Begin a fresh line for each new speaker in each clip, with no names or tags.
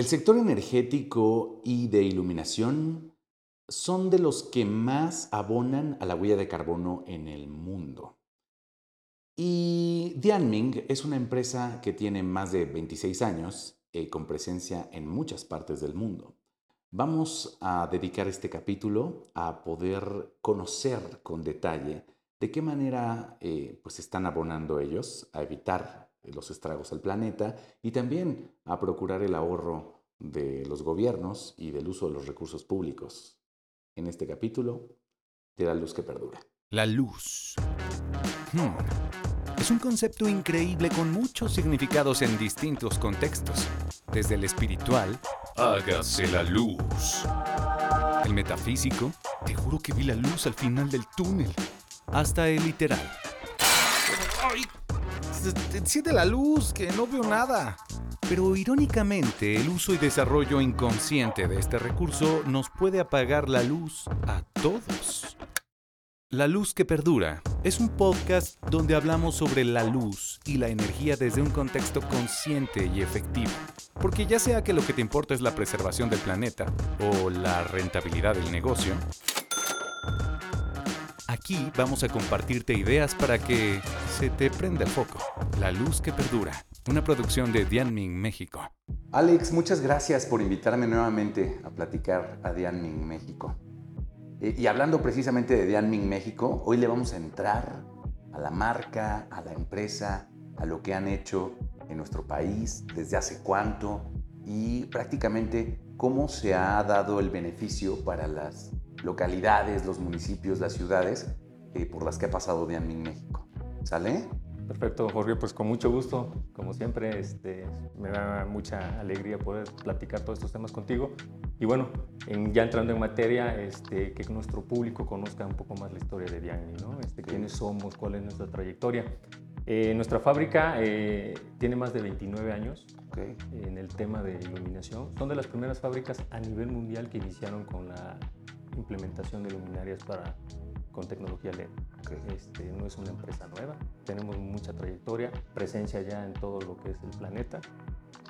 El sector energético y de iluminación son de los que más abonan a la huella de carbono en el mundo. Y Dianming es una empresa que tiene más de 26 años eh, con presencia en muchas partes del mundo. Vamos a dedicar este capítulo a poder conocer con detalle de qué manera eh, pues están abonando ellos a evitar los estragos al planeta y también a procurar el ahorro de los gobiernos y del uso de los recursos públicos. En este capítulo de la luz que perdura.
La luz. Hmm. Es un concepto increíble con muchos significados en distintos contextos, desde el espiritual, hágase la luz, el metafísico, te juro que vi la luz al final del túnel, hasta el literal. ¡Ay! Enciende la luz, que no veo nada. Pero irónicamente, el uso y desarrollo inconsciente de este recurso nos puede apagar la luz a todos. La Luz que Perdura es un podcast donde hablamos sobre la luz y la energía desde un contexto consciente y efectivo. Porque ya sea que lo que te importa es la preservación del planeta o la rentabilidad del negocio, aquí vamos a compartirte ideas para que se te prenda el foco. La Luz que Perdura, una producción de Dianming México.
Alex, muchas gracias por invitarme nuevamente a platicar a Dianming México. Eh, y hablando precisamente de Dianming México, hoy le vamos a entrar a la marca, a la empresa, a lo que han hecho en nuestro país, desde hace cuánto y prácticamente cómo se ha dado el beneficio para las localidades, los municipios, las ciudades eh, por las que ha pasado Dianming México. ¿Sale?
Perfecto, Jorge, pues con mucho gusto, como siempre, este, me da mucha alegría poder platicar todos estos temas contigo. Y bueno, ya entrando en materia, este, que nuestro público conozca un poco más la historia de Diani, ¿no? Este, quiénes somos, cuál es nuestra trayectoria. Eh, nuestra fábrica eh, tiene más de 29 años en el tema de iluminación. Son de las primeras fábricas a nivel mundial que iniciaron con la implementación de luminarias para con tecnología LED. Este, no es una empresa nueva, tenemos mucha trayectoria, presencia ya en todo lo que es el planeta,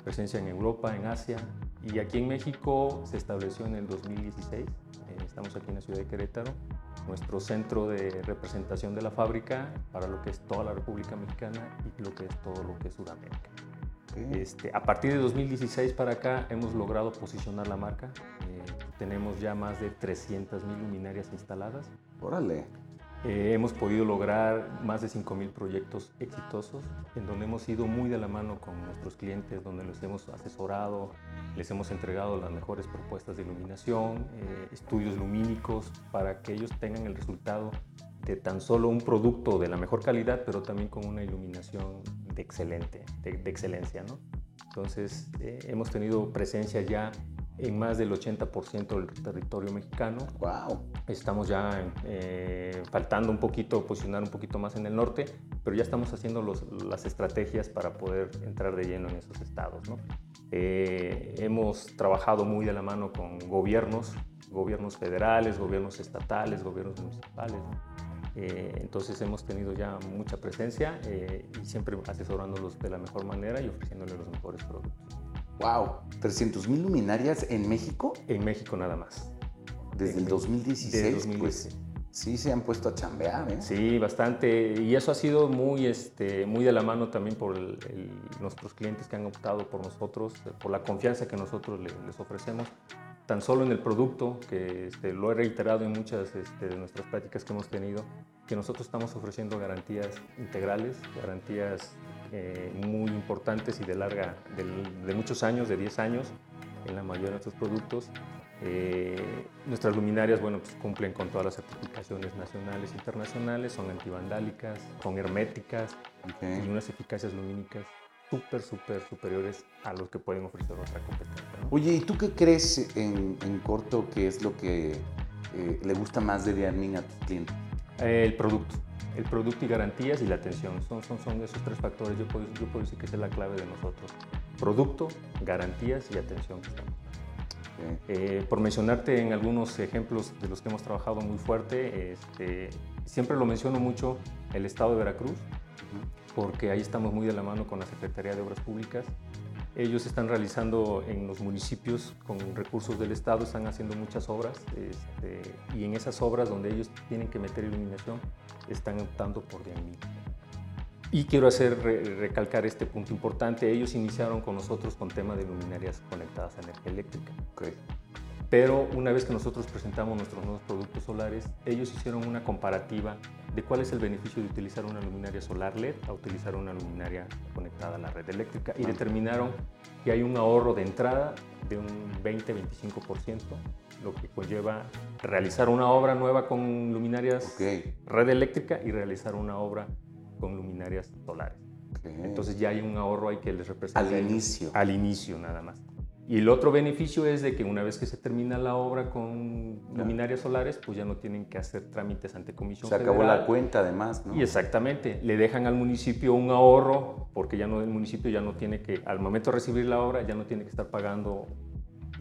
presencia en Europa, en Asia y aquí en México se estableció en el 2016, eh, estamos aquí en la ciudad de Querétaro, nuestro centro de representación de la fábrica para lo que es toda la República Mexicana y lo que es todo lo que es Sudamérica. Este, a partir de 2016 para acá hemos logrado posicionar la marca. Tenemos ya más de 300 mil luminarias instaladas.
Órale.
Eh, hemos podido lograr más de 5.000 proyectos exitosos en donde hemos ido muy de la mano con nuestros clientes, donde los hemos asesorado, les hemos entregado las mejores propuestas de iluminación, eh, estudios lumínicos para que ellos tengan el resultado de tan solo un producto de la mejor calidad, pero también con una iluminación de, excelente, de, excelencia. ¿no? Entonces, eh, hemos tenido presencia ya en más del 80% del territorio mexicano.
¡Wow!
Estamos ya eh, faltando un poquito, posicionar un poquito más en el norte, pero ya estamos haciendo las estrategias para poder entrar de lleno en esos estados. ¿no? Eh, hemos trabajado muy de la mano con gobiernos, gobiernos federales, gobiernos estatales, gobiernos municipales. Eh, entonces hemos tenido ya mucha presencia y siempre asesorándolos de la mejor manera y ofreciéndoles los mejores productos.
¡Wow! ¿300 mil luminarias en México?
En México nada más.
Desde el 2016, pues sí se han puesto a chambear, ¿eh?
Sí, bastante. Y eso ha sido muy, este, muy de la mano también por nuestros clientes que han optado por nosotros, por la confianza que nosotros les ofrecemos tan solo en el producto, que este, lo he reiterado en muchas este, de nuestras prácticas que hemos tenido, que nosotros estamos ofreciendo garantías integrales, garantías eh, muy importantes y de larga, de, muchos años, de 10 años, en la mayoría de nuestros productos. Eh, nuestras luminarias, bueno, pues cumplen con todas las certificaciones nacionales e internacionales, son antivandálicas, son herméticas y unas eficacias lumínicas súper, súper superiores a los que pueden ofrecer otra competencia.
Oye, ¿y tú qué crees en, corto que es lo que eh, le gusta más de Diarming a tus clientes?
el producto. El producto y garantías y la atención. Son, son, son esos tres factores. Yo puedo, yo puedo decir que esa es la clave de nosotros. Producto, garantías y atención. Eh, por mencionarte en algunos ejemplos de los que hemos trabajado muy fuerte, este, siempre lo menciono mucho el estado de Veracruz, porque ahí estamos muy de la mano con la Secretaría de Obras Públicas Ellos están realizando en los municipios con recursos del Estado, están haciendo muchas obras este, y en esas obras donde ellos tienen que meter iluminación están optando por Dianmin. Y quiero hacer recalcar este punto importante. Ellos iniciaron con nosotros con tema de luminarias conectadas a energía eléctrica. Pero una vez que nosotros presentamos nuestros nuevos productos solares, ellos hicieron una comparativa de cuál es el beneficio de utilizar una luminaria solar LED a utilizar una luminaria conectada a la red eléctrica y determinaron que hay un ahorro de entrada de un 20-25%, lo que conlleva realizar una obra nueva con luminarias red eléctrica y realizar una obra con luminarias solares. Entonces ya hay un ahorro ahí que les representa.
Al inicio.
Al inicio nada más. Y el otro beneficio es de que una vez que se termina la obra con luminarias solares, pues ya no tienen que hacer trámites ante comisión
Se acabó la cuenta además, ¿no?
Y exactamente, le dejan al municipio un ahorro, porque ya no el municipio ya no tiene que, al momento de recibir la obra, ya no tiene que estar pagando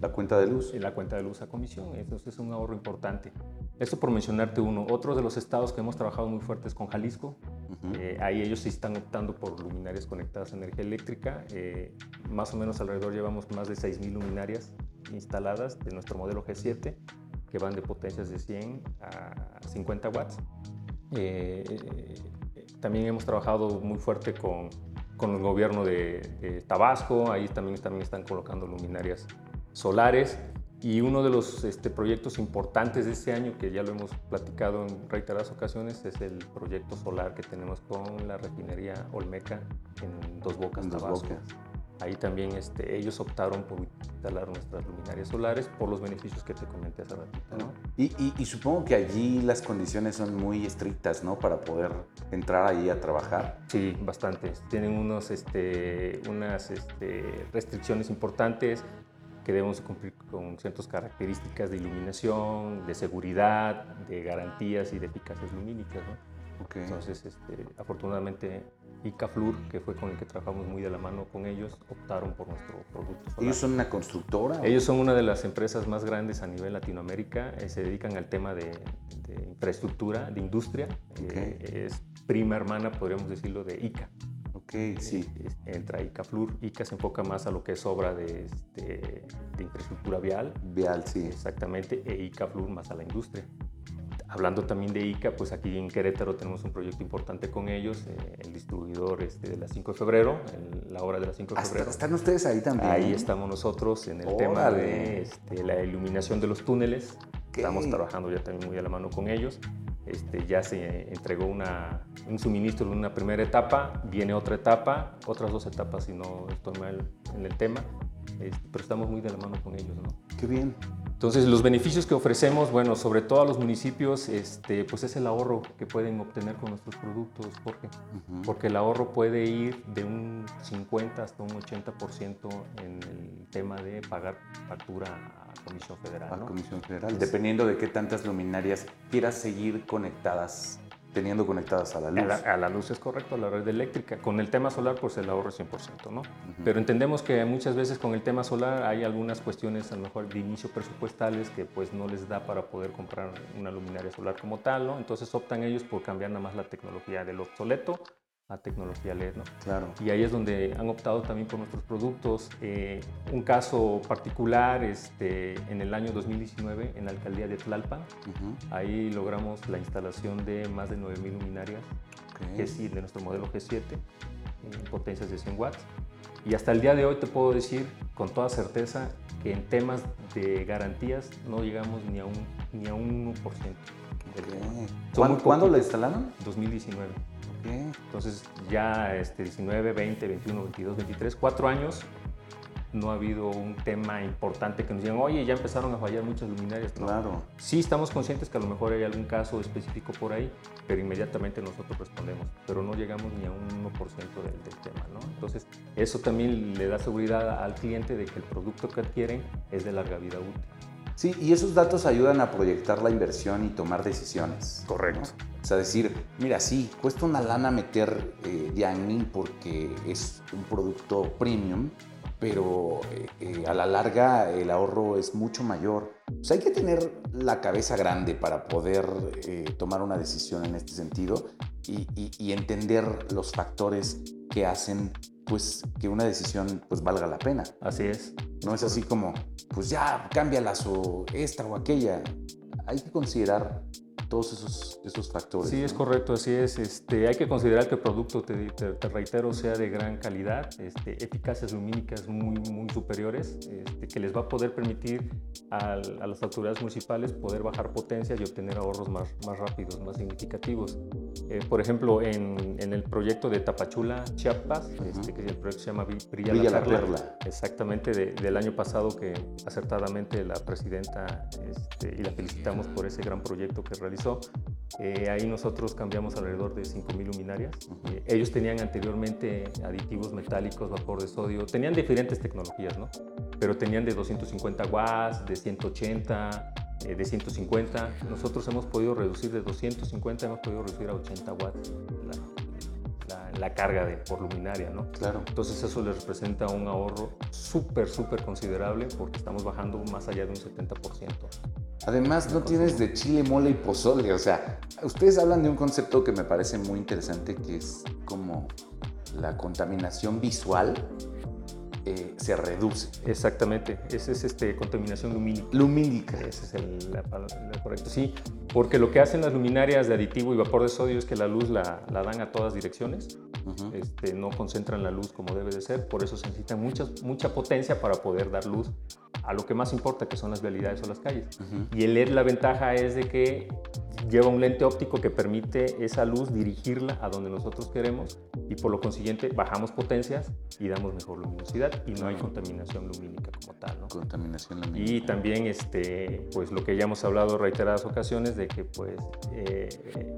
la cuenta de luz.
La cuenta de luz a comisión. Entonces es un ahorro importante. Esto por mencionarte uno. Otro de los estados que hemos trabajado muy fuerte es con Jalisco. Eh, ahí ellos sí están optando por luminarias conectadas a energía eléctrica. Eh, más o menos alrededor llevamos más de 6.000 luminarias instaladas de nuestro modelo G7 que van de potencias de 100 a 50 watts. Eh, también hemos trabajado muy fuerte con, con el gobierno de, de, Tabasco. Ahí también, también están colocando luminarias solares. Y uno de los este, proyectos importantes de este año, que ya lo hemos platicado en reiteradas ocasiones, es el proyecto solar que tenemos con la refinería Olmeca en Dos Bocas, Dos Tabasco. Ahí también este, ellos optaron por instalar nuestras luminarias solares por los beneficios que te comenté hace ratito. ¿no?
Y, y, supongo que allí las condiciones son muy estrictas, ¿no? Para poder entrar ahí a trabajar.
Sí, bastantes. Tienen unos, este, unas este, restricciones importantes que debemos cumplir con ciertas características de iluminación, de seguridad, de garantías y de eficacias lumínicas. Entonces, este, afortunadamente, ICAFLUR, que fue con el que trabajamos muy de la mano con ellos, optaron por nuestro producto.
¿Ellos son una constructora?
Ellos son una de las empresas más grandes a nivel Latinoamérica. Eh, se dedican al tema de, infraestructura, de industria. Eh, es prima hermana, podríamos decirlo, de ICA.
Sí.
Entra ICAFLUR. ICA se enfoca más a lo que es obra de, este, de infraestructura vial.
Vial, sí.
Exactamente. E ICAFLUR más a la industria. Hablando también de ICA, pues aquí en Querétaro tenemos un proyecto importante con ellos, eh, el distribuidor este, de la 5 de febrero, la obra de la 5 de febrero.
¿Están ustedes ahí también?
Ahí estamos nosotros en el tema de este, la iluminación de los túneles. Estamos trabajando ya también muy a la mano con ellos. Este, ya se entregó una, un suministro en una primera etapa, viene otra etapa, otras dos etapas si no estoy mal en el tema, este, pero estamos muy de la mano con ellos. ¿no?
Qué bien.
Entonces, los beneficios que ofrecemos, bueno, sobre todo a los municipios, este, pues es el ahorro que pueden obtener con nuestros productos, Jorge. Porque el ahorro puede ir de un 50 hasta un 80% en el tema de pagar factura a Comisión Federal.
A Comisión Federal, dependiendo de qué tantas luminarias quieras seguir conectadas teniendo conectadas a la luz.
A la, luz es correcto, a la red eléctrica. Con el tema solar, pues el ahorro es 100%, ¿no? Pero entendemos que muchas veces con el tema solar hay algunas cuestiones, a lo mejor de inicio presupuestales, que pues no les da para poder comprar una luminaria solar como tal, ¿no? Entonces optan ellos por cambiar nada más la tecnología del obsoleto a tecnología LED. ¿no?
Claro.
Y ahí es donde han optado también por nuestros productos. Eh, un caso particular, este, en el año 2019, en la alcaldía de Tlalpan, ahí logramos la instalación de más de 9.000 luminarias okay. de nuestro modelo G7, en potencias de 100 watts. Y hasta el día de hoy te puedo decir con toda certeza que en temas de garantías no llegamos ni a un, ni a un 1%.
¿Cuándo, ¿Cuándo la instalaron?
2019. Entonces ya este, 19, 20, 21, 22, 23, cuatro años no ha habido un tema importante que nos digan, oye, ya empezaron a fallar muchas luminarias.
Claro.
Sí estamos conscientes que a lo mejor hay algún caso específico por ahí, pero inmediatamente nosotros respondemos, pero no llegamos ni a un 1% del, del, tema, ¿no? Entonces, eso también le da seguridad al cliente de que el producto que adquieren es de larga vida útil.
Sí, y esos datos ayudan a proyectar la inversión y tomar decisiones.
Correcto.
O sea, decir, mira, sí, cuesta una lana meter eh, porque es un producto premium, pero eh, eh, a la larga el ahorro es mucho mayor. O sea, hay que tener la cabeza grande para poder eh, tomar una decisión en este sentido y, y entender los factores que hacen pues que una decisión pues valga la pena.
Así es.
No es así como, pues ya, cámbialas o esta o aquella. Hay que considerar todos esos, esos factores.
Sí, es correcto, así es. Este, hay que considerar que el producto, te, te, reitero, sea de gran calidad, este, eficacias lumínicas muy, muy superiores, este, que les va a poder permitir a las autoridades municipales poder bajar potencias y obtener ahorros más, más rápidos, más significativos. Eh, por ejemplo, en, en, el proyecto de Tapachula, Chiapas, este, que el proyecto se llama Brilla, la, Perla, exactamente, del año pasado que acertadamente la presidenta, este, y la felicitamos por ese gran proyecto que realizó, eh, ahí nosotros cambiamos alrededor de 5.000 luminarias. Eh, ellos tenían anteriormente aditivos metálicos, vapor de sodio, tenían diferentes tecnologías, ¿no? Pero tenían de 250 watts, de 180, eh, de 150. Nosotros hemos podido reducir de 250, hemos podido reducir a 80 watts la, la, carga de, por luminaria, ¿no?
Claro.
Entonces eso les representa un ahorro súper, súper considerable porque estamos bajando más allá de un 70%.
Además, no tienes de chile, mole y pozole. O sea, ustedes hablan de un concepto que me parece muy interesante, que es como la contaminación visual eh, se reduce.
Exactamente, esa es este, contaminación lumínica.
Lumínica.
Ese es el, la, correcto, sí, porque lo que hacen las luminarias de aditivo y vapor de sodio es que la luz la, la dan a todas direcciones, este, no concentran la luz como debe de ser, por eso se necesita mucha, mucha potencia para poder dar luz a lo que más importa, que son las vialidades o las calles. Y el LED la ventaja es de que lleva un lente óptico que permite esa luz dirigirla a donde nosotros queremos y por lo consiguiente bajamos potencias y damos mejor luminosidad y no hay contaminación lumínica como tal. ¿no?
Contaminación lumínica.
Y también este, pues lo que ya hemos hablado reiteradas ocasiones de que pues eh,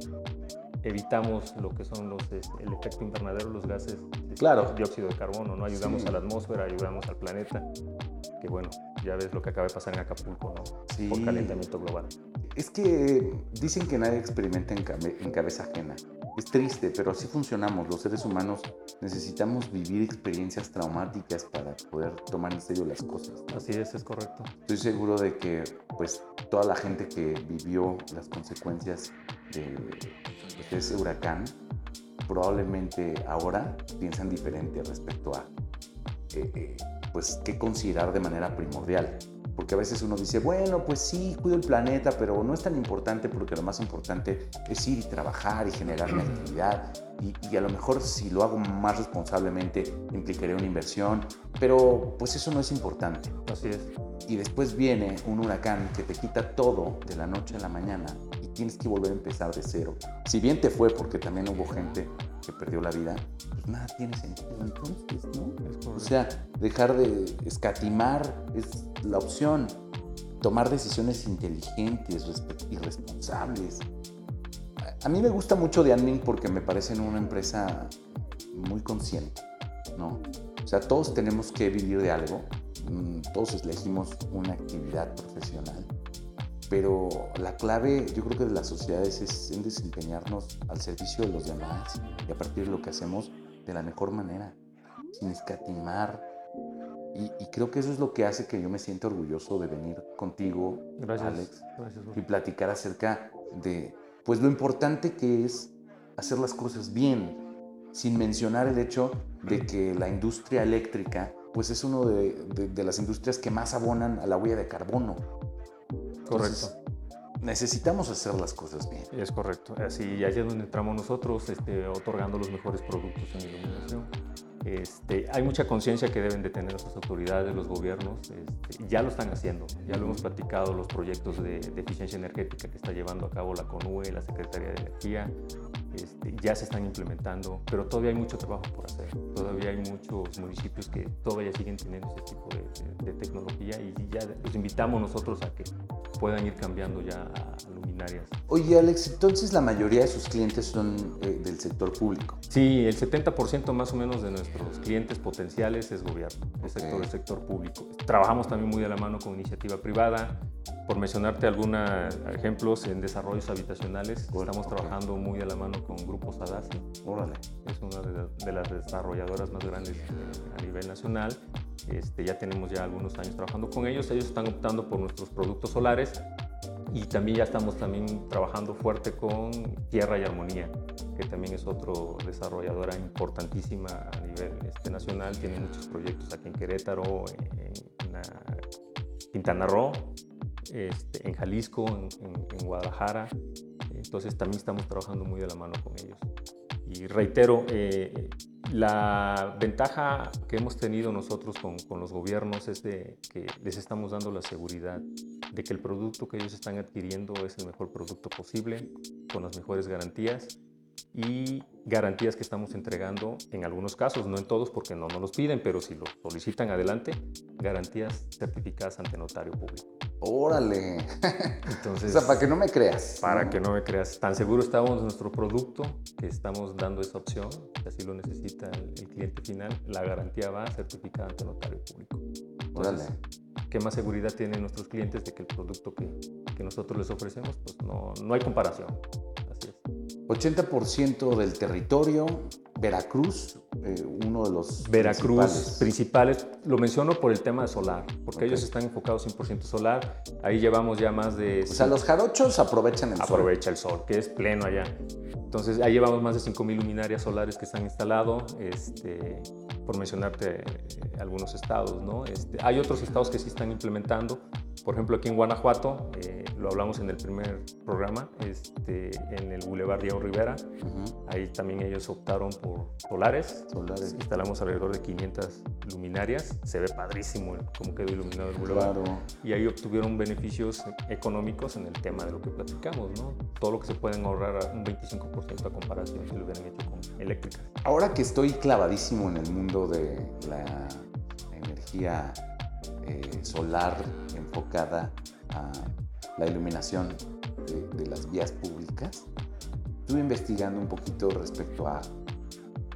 evitamos lo que son los, el efecto invernadero, los gases
este, claro.
dióxido de carbono, ¿no? Ayudamos a la atmósfera, ayudamos al planeta, que bueno, ya ves lo que acaba de pasar en Acapulco, ¿no?
Sí.
Por calentamiento global.
Es que dicen que nadie experimenta en, en cabeza ajena. Es triste, pero así funcionamos. Los seres humanos necesitamos vivir experiencias traumáticas para poder tomar en serio las cosas.
Así es, es correcto.
Estoy seguro de que pues toda la gente que vivió las consecuencias de, ese huracán probablemente ahora piensan diferente respecto a eh, eh, pues qué considerar de manera primordial porque a veces uno dice, bueno, pues sí, cuido el planeta, pero no es tan importante porque lo más importante es ir y trabajar y generar una actividad. Y, a lo mejor si lo hago más responsablemente implicaría una inversión, pero pues eso no es importante.
Así es.
Y después viene un huracán que te quita todo de la noche a la mañana y tienes que volver a empezar de cero. Si bien te fue porque también hubo gente que perdió la vida, pues nada tiene sentido entonces, ¿no? o sea, dejar de escatimar es la opción. Tomar decisiones inteligentes y responsables. A mí me gusta mucho de Admin porque me parece una empresa muy consciente, ¿no? O sea, todos tenemos que vivir de algo, mm, todos elegimos una actividad profesional pero la clave yo creo que de las sociedades es en desempeñarnos al servicio de los demás y a partir de lo que hacemos de la mejor manera, sin escatimar. Y, creo que eso es lo que hace que yo me sienta orgulloso de venir contigo, Alex, y platicar acerca de pues lo importante que es hacer las cosas bien, sin mencionar el hecho de que la industria eléctrica pues es una de, de las industrias que más abonan a la huella de carbono.
Correcto.
Necesitamos hacer las cosas bien.
Es correcto. Así, allá es donde entramos nosotros, este, otorgando los mejores productos en iluminación. Este, hay mucha conciencia que deben de tener las autoridades, los gobiernos, este, ya lo están haciendo, ya lo hemos platicado, los proyectos de, eficiencia energética que está llevando a cabo la CONUE, la Secretaría de Energía, este, ya se están implementando, pero todavía hay mucho trabajo por hacer, todavía hay muchos municipios que todavía siguen teniendo ese tipo de, de tecnología y ya los invitamos nosotros a que puedan ir cambiando ya a luminarias.
Oye Alex, entonces la mayoría de sus clientes son eh, del sector público.
Sí, el 70% más o menos de nuestros clientes potenciales es gobierno, el sector, el sector público. Trabajamos también muy de la mano con iniciativa privada. Por mencionarte algunos ejemplos, en desarrollos habitacionales estamos trabajando muy de la mano con grupos ADASI.
Órale.
Es una de, las desarrolladoras más grandes eh, a nivel nacional. Este, ya tenemos ya algunos años trabajando con ellos. Ellos están optando por nuestros productos solares Y también ya estamos también trabajando fuerte con Tierra y Armonía, que también es otro desarrolladora importantísima a nivel este, nacional. Tiene muchos proyectos aquí en Querétaro, en, Quintana Roo, este, en Jalisco, en, Guadalajara. Entonces también estamos trabajando muy de la mano con ellos. Y reitero, eh, la ventaja que hemos tenido nosotros con, los gobiernos es de que les estamos dando la seguridad de que el producto que ellos están adquiriendo es el mejor producto posible, con las mejores garantías y garantías que estamos entregando en algunos casos, no en todos porque no nos los piden, pero si lo solicitan adelante, garantías certificadas ante notario público.
Órale. Entonces, o sea, para que no me creas.
Para que no me creas. Tan seguro estamos de nuestro producto que estamos dando esa opción, si así lo necesita el, cliente final, la garantía va certificada ante notario público. Órale. ¿Qué más seguridad tienen nuestros clientes de que el producto que, que nosotros les ofrecemos? Pues no, no hay comparación. Así es.
80% del territorio, Veracruz, eh, uno de los
Veracruz principales. Lo menciono por el tema de solar, porque ellos están enfocados 100% solar. Ahí llevamos ya más de...
O sea, los jarochos aprovechan el
sol. Aprovecha el sol, que es pleno allá. Entonces, ahí llevamos más de 5.000 luminarias solares que se han instalado, este, por mencionarte eh, algunos estados. ¿no? Este, hay otros estados que sí están implementando. Por ejemplo, aquí en Guanajuato, eh, lo hablamos en el primer programa, este, en el Boulevard Diego Rivera. Ahí también ellos optaron por solares. solares. Instalamos alrededor de 500 luminarias. Se ve padrísimo cómo quedó iluminado el Boulevard. Y ahí obtuvieron beneficios económicos en el tema de lo que platicamos. ¿no? Todo lo que se pueden ahorrar un 25% a comparación si lo hubieran hecho con eléctricas.
Ahora que estoy clavadísimo en el mundo de la energía eh, solar enfocada a la iluminación de, las vías públicas, estuve investigando un poquito respecto a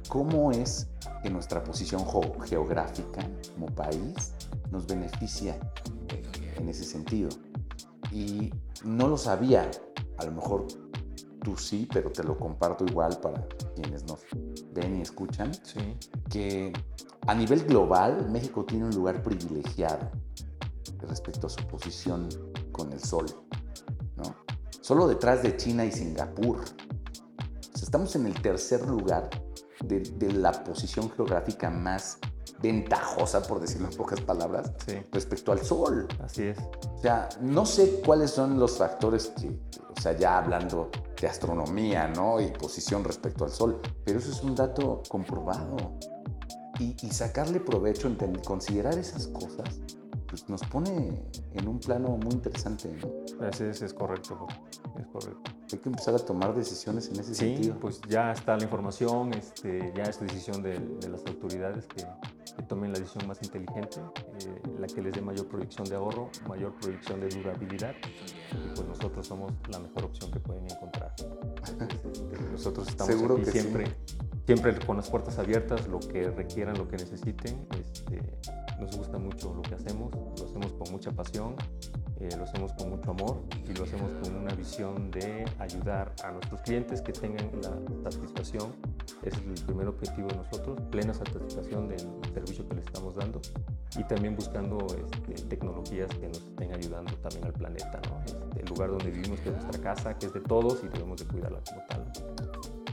cómo es que nuestra posición geográfica como país nos beneficia en ese sentido. Y no lo sabía, a lo mejor tú sí, pero te lo comparto igual para quienes nos ven y escuchan, que a nivel global México tiene un lugar privilegiado respecto a su posición con el sol, ¿no? Solo detrás de China y Singapur. estamos en el tercer lugar de, la posición geográfica más ventajosa, por decirlo en pocas palabras, respecto al sol.
Así es.
O sea, no sé cuáles son los factores que, o sea, ya hablando de astronomía, ¿no? Y posición respecto al sol, pero eso es un dato comprobado. Y, y sacarle provecho, entender, considerar esas cosas, pues nos pone en un plano muy interesante. ¿no?
Así es, es correcto, es correcto.
Hay que empezar a tomar decisiones en ese sentido.
Sí, pues ya está la información, este, ya es decisión de, las autoridades que, tomen la decisión más inteligente, eh, la que les dé mayor proyección de ahorro, mayor proyección de durabilidad, y pues nosotros somos la mejor opción que pueden encontrar. nosotros estamos Seguro aquí siempre, siempre con las puertas abiertas, lo que requieran, lo que necesiten. Este, nos gusta mucho lo que hacemos, lo hacemos con mucha pasión, eh, lo hacemos con mucho amor y lo hacemos con una visión de ayudar a nuestros clientes que tengan la satisfacción. Ese es el primer objetivo de nosotros, plena satisfacción del servicio que les estamos dando y también buscando este, tecnologías que nos estén ayudando también al planeta. Este, el lugar donde vivimos que es nuestra casa, que es de todos y debemos de cuidarla como tal.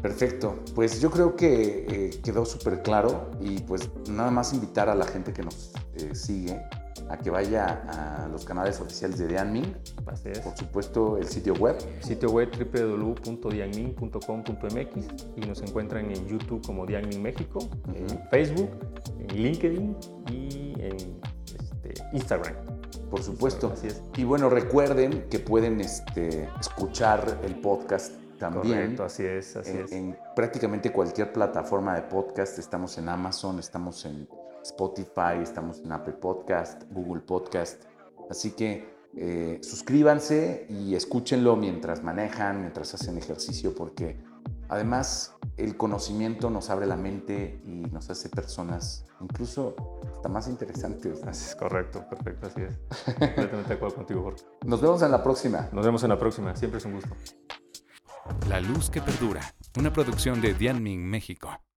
Perfecto, pues yo creo que eh, quedó súper claro y pues nada más invitar a la gente que nos eh, sigue a que vaya a los canales oficiales de Dianmin. Por supuesto, el sitio web.
Sitio web www.dianmin.com.mx y nos encuentran en YouTube como Dianmin México, en Facebook, en LinkedIn y en este, Instagram.
Por supuesto. Así es. Y bueno, recuerden que pueden este, escuchar el podcast también.
Correcto, así es, así
en,
es.
En prácticamente cualquier plataforma de podcast, estamos en Amazon, estamos en Spotify, estamos en Apple Podcast, Google Podcast. Así que eh, suscríbanse y escúchenlo mientras manejan, mientras hacen ejercicio, porque además el conocimiento nos abre la mente y nos hace personas incluso hasta más interesantes.
Así es correcto, perfecto, así es. Completamente de acuerdo contigo, Jorge.
Nos vemos en la próxima.
Nos vemos en la próxima, siempre es un gusto.
La luz que perdura, una producción de Dianming México.